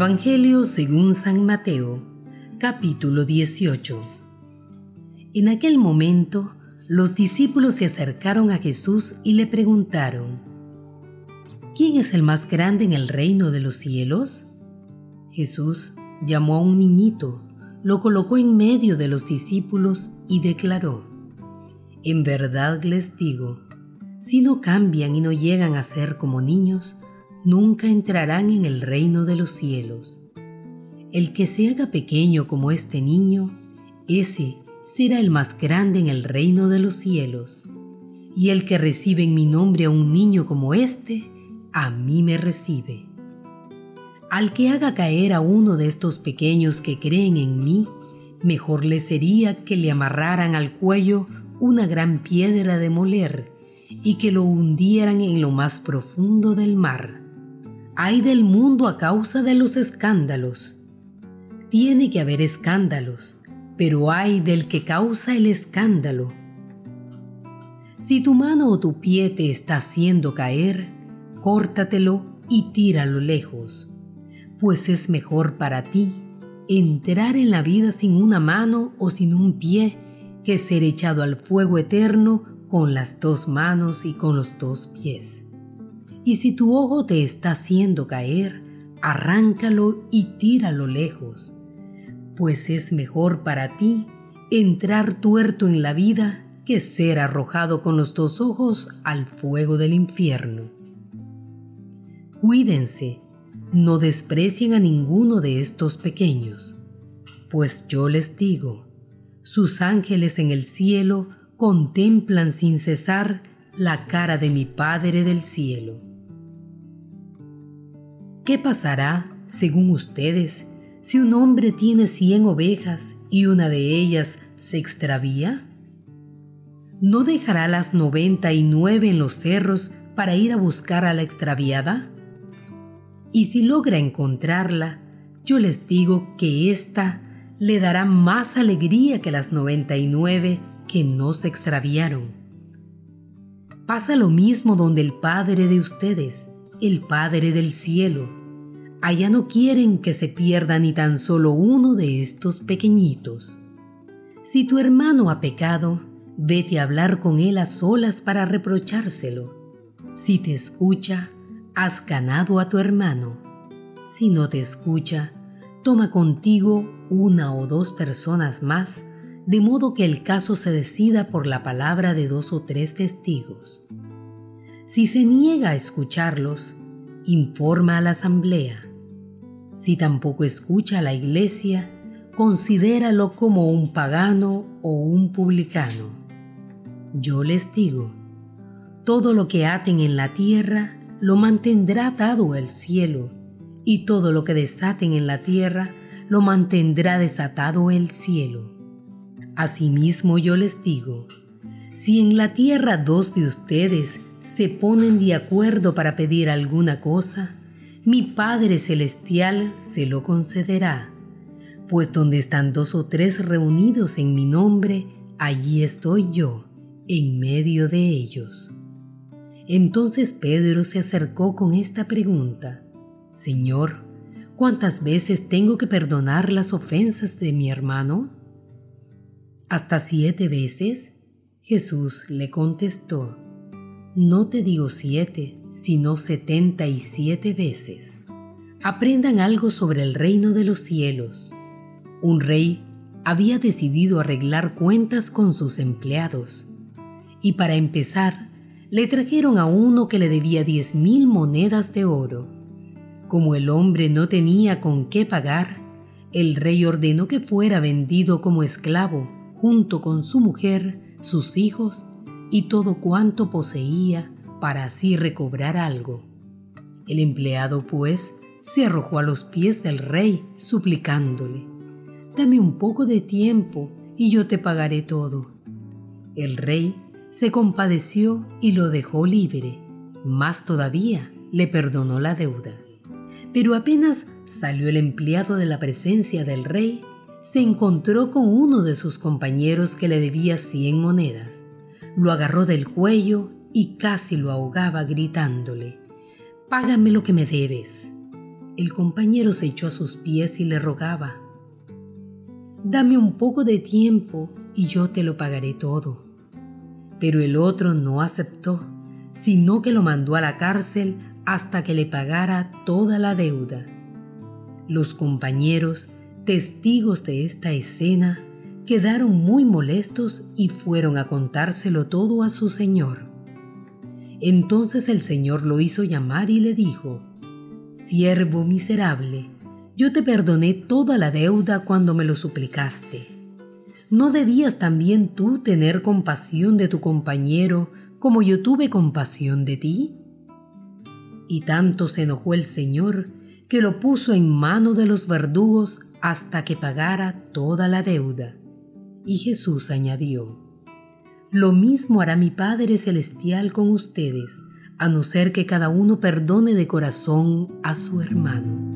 Evangelio según San Mateo, capítulo 18. En aquel momento, los discípulos se acercaron a Jesús y le preguntaron, ¿quién es el más grande en el reino de los cielos? Jesús llamó a un niñito, lo colocó en medio de los discípulos y declaró, En verdad les digo, si no cambian y no llegan a ser como niños, nunca entrarán en el reino de los cielos. El que se haga pequeño como este niño, ese será el más grande en el reino de los cielos. Y el que recibe en mi nombre a un niño como este, a mí me recibe. Al que haga caer a uno de estos pequeños que creen en mí, mejor le sería que le amarraran al cuello una gran piedra de moler y que lo hundieran en lo más profundo del mar hay del mundo a causa de los escándalos. Tiene que haber escándalos, pero hay del que causa el escándalo. Si tu mano o tu pie te está haciendo caer, córtatelo y tíralo lejos, pues es mejor para ti entrar en la vida sin una mano o sin un pie que ser echado al fuego eterno con las dos manos y con los dos pies. Y si tu ojo te está haciendo caer, arráncalo y tíralo lejos, pues es mejor para ti entrar tuerto en la vida que ser arrojado con los dos ojos al fuego del infierno. Cuídense, no desprecien a ninguno de estos pequeños, pues yo les digo, sus ángeles en el cielo contemplan sin cesar la cara de mi Padre del cielo. ¿Qué pasará, según ustedes, si un hombre tiene cien ovejas y una de ellas se extravía? ¿No dejará las noventa y nueve en los cerros para ir a buscar a la extraviada? Y si logra encontrarla, yo les digo que ésta le dará más alegría que las noventa y nueve que no se extraviaron. Pasa lo mismo donde el Padre de ustedes el Padre del cielo. Allá no quieren que se pierda ni tan solo uno de estos pequeñitos. Si tu hermano ha pecado, vete a hablar con él a solas para reprochárselo. Si te escucha, has ganado a tu hermano. Si no te escucha, toma contigo una o dos personas más, de modo que el caso se decida por la palabra de dos o tres testigos. Si se niega a escucharlos, informa a la asamblea. Si tampoco escucha a la iglesia, considéralo como un pagano o un publicano. Yo les digo, todo lo que aten en la tierra lo mantendrá atado al cielo, y todo lo que desaten en la tierra lo mantendrá desatado el cielo. Asimismo yo les digo, si en la tierra dos de ustedes se ponen de acuerdo para pedir alguna cosa, mi Padre Celestial se lo concederá. Pues donde están dos o tres reunidos en mi nombre, allí estoy yo, en medio de ellos. Entonces Pedro se acercó con esta pregunta, Señor, ¿cuántas veces tengo que perdonar las ofensas de mi hermano? ¿Hasta siete veces? Jesús le contestó, no te digo siete, sino setenta y siete veces. Aprendan algo sobre el reino de los cielos. Un rey había decidido arreglar cuentas con sus empleados. Y para empezar, le trajeron a uno que le debía diez mil monedas de oro. Como el hombre no tenía con qué pagar, el rey ordenó que fuera vendido como esclavo, junto con su mujer, sus hijos y todo cuanto poseía para así recobrar algo. El empleado, pues, se arrojó a los pies del rey, suplicándole, Dame un poco de tiempo y yo te pagaré todo. El rey se compadeció y lo dejó libre, más todavía le perdonó la deuda. Pero apenas salió el empleado de la presencia del rey, se encontró con uno de sus compañeros que le debía cien monedas lo agarró del cuello y casi lo ahogaba gritándole, Págame lo que me debes. El compañero se echó a sus pies y le rogaba, Dame un poco de tiempo y yo te lo pagaré todo. Pero el otro no aceptó, sino que lo mandó a la cárcel hasta que le pagara toda la deuda. Los compañeros, testigos de esta escena, quedaron muy molestos y fueron a contárselo todo a su señor. Entonces el señor lo hizo llamar y le dijo, Siervo miserable, yo te perdoné toda la deuda cuando me lo suplicaste. ¿No debías también tú tener compasión de tu compañero como yo tuve compasión de ti? Y tanto se enojó el Señor que lo puso en mano de los verdugos hasta que pagara toda la deuda. Y Jesús añadió, Lo mismo hará mi Padre Celestial con ustedes, a no ser que cada uno perdone de corazón a su hermano.